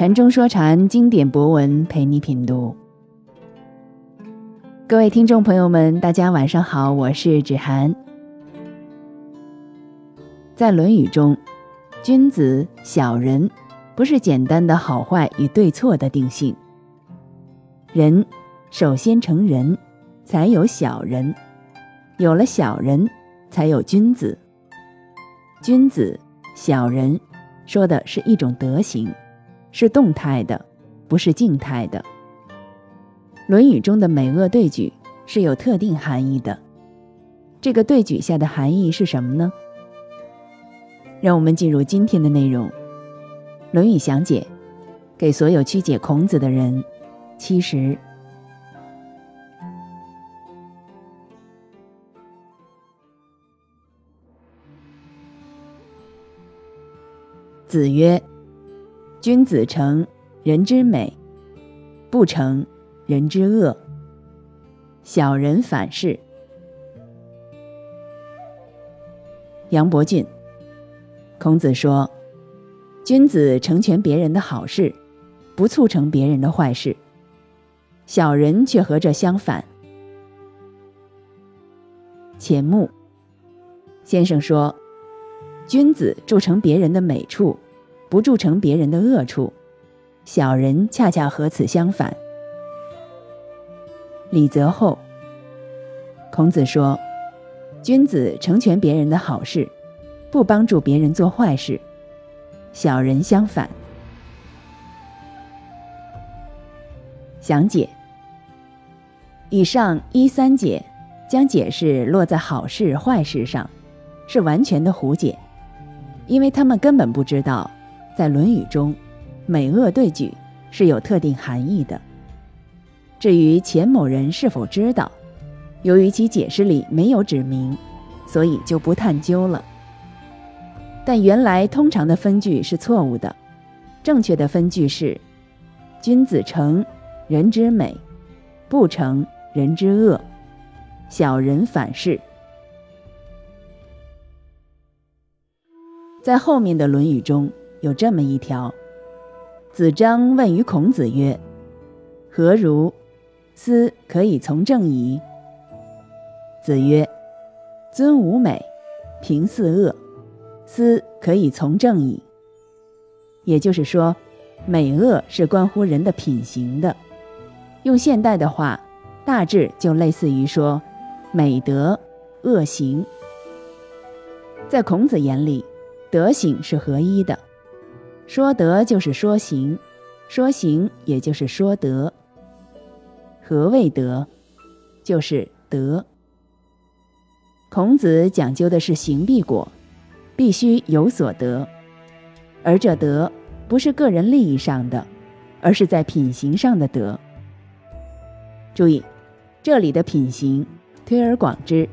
禅中说禅，经典博文陪你品读。各位听众朋友们，大家晚上好，我是芷涵。在《论语》中，君子、小人不是简单的好坏与对错的定性。人首先成人，才有小人；有了小人，才有君子。君子、小人，说的是一种德行。是动态的，不是静态的。《论语》中的美恶对举是有特定含义的。这个对举下的含义是什么呢？让我们进入今天的内容，《论语》详解，给所有曲解孔子的人。其实，子曰。君子成人之美，不成人之恶。小人反是。杨伯峻，孔子说：“君子成全别人的好事，不促成别人的坏事；小人却和这相反。”钱穆先生说：“君子铸成别人的美处。”不铸成别人的恶处，小人恰恰和此相反。李泽厚，孔子说：“君子成全别人的好事，不帮助别人做坏事；小人相反。”详解：以上一三解将解释落在好事坏事上，是完全的胡解，因为他们根本不知道。在《论语》中，美恶对举是有特定含义的。至于钱某人是否知道，由于其解释里没有指明，所以就不探究了。但原来通常的分句是错误的，正确的分句是：君子成人之美，不成人之恶；小人反是。在后面的《论语》中。有这么一条，子张问于孔子曰：“何如？斯可以从政矣？”子曰：“尊吾美，平四恶，斯可以从政矣。”也就是说，美恶是关乎人的品行的。用现代的话，大致就类似于说美德、恶行。在孔子眼里，德行是合一的。说德就是说行，说行也就是说德。何谓德？就是德。孔子讲究的是行必果，必须有所得，而这德不是个人利益上的，而是在品行上的德。注意，这里的品行，推而广之，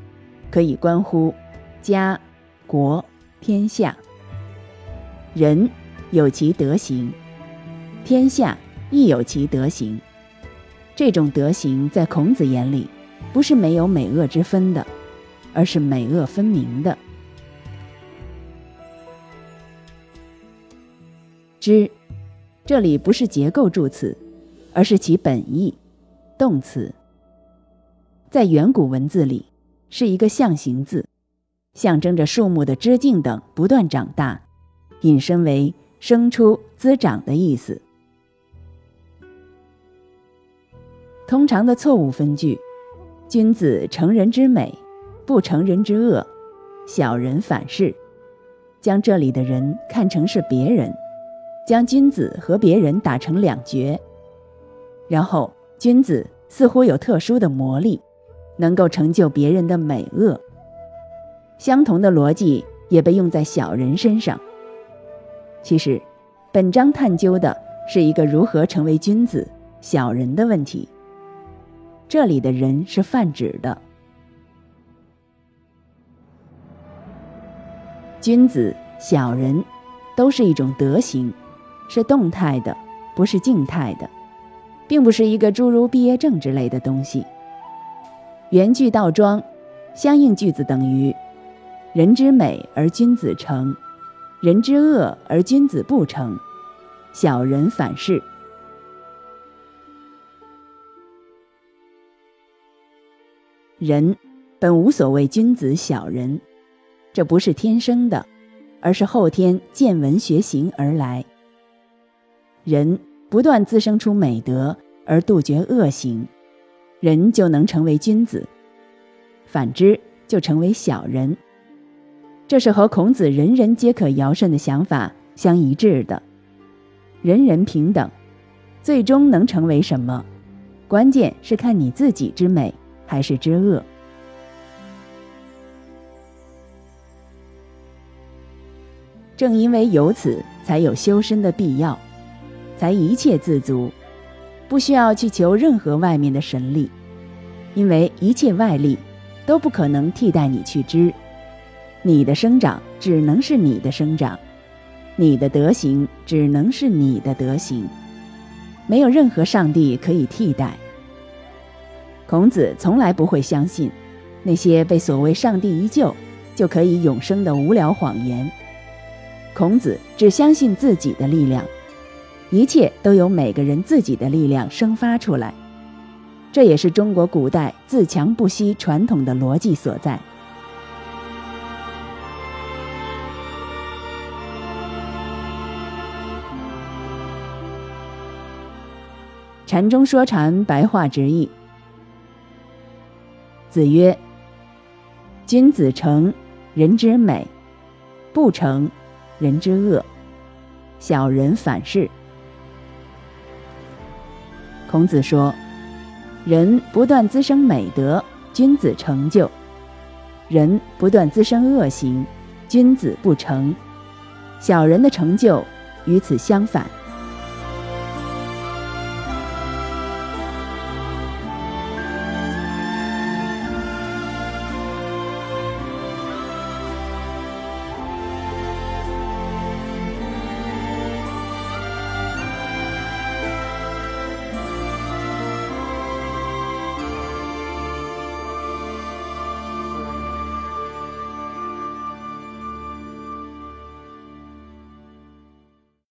可以关乎家、国、天下、人。有其德行，天下亦有其德行。这种德行在孔子眼里，不是没有美恶之分的，而是美恶分明的。知，这里不是结构助词，而是其本意，动词。在远古文字里，是一个象形字，象征着树木的枝茎等不断长大，引申为。生出、滋长的意思。通常的错误分句：“君子成人之美，不成人之恶；小人反是。”将这里的人看成是别人，将君子和别人打成两绝。然后，君子似乎有特殊的魔力，能够成就别人的美恶。相同的逻辑也被用在小人身上。其实，本章探究的是一个如何成为君子、小人的问题。这里的人是泛指的，君子、小人都是一种德行，是动态的，不是静态的，并不是一个诸如毕业证之类的东西。原句倒装，相应句子等于“人之美而君子成”。人之恶而君子不成，小人反是。人本无所谓君子小人，这不是天生的，而是后天见闻学行而来。人不断滋生出美德而杜绝恶行，人就能成为君子；反之，就成为小人。这是和孔子“人人皆可尧舜”的想法相一致的。人人平等，最终能成为什么？关键是看你自己之美。还是之恶。正因为有此，才有修身的必要，才一切自足，不需要去求任何外面的神力，因为一切外力都不可能替代你去知。你的生长只能是你的生长，你的德行只能是你的德行，没有任何上帝可以替代。孔子从来不会相信那些被所谓“上帝一救就可以永生”的无聊谎言。孔子只相信自己的力量，一切都由每个人自己的力量生发出来。这也是中国古代自强不息传统的逻辑所在。禅中说禅，白话直译。子曰：“君子成人之美，不成人之恶。小人反是。”孔子说：“人不断滋生美德，君子成就；人不断滋生恶行，君子不成。小人的成就与此相反。”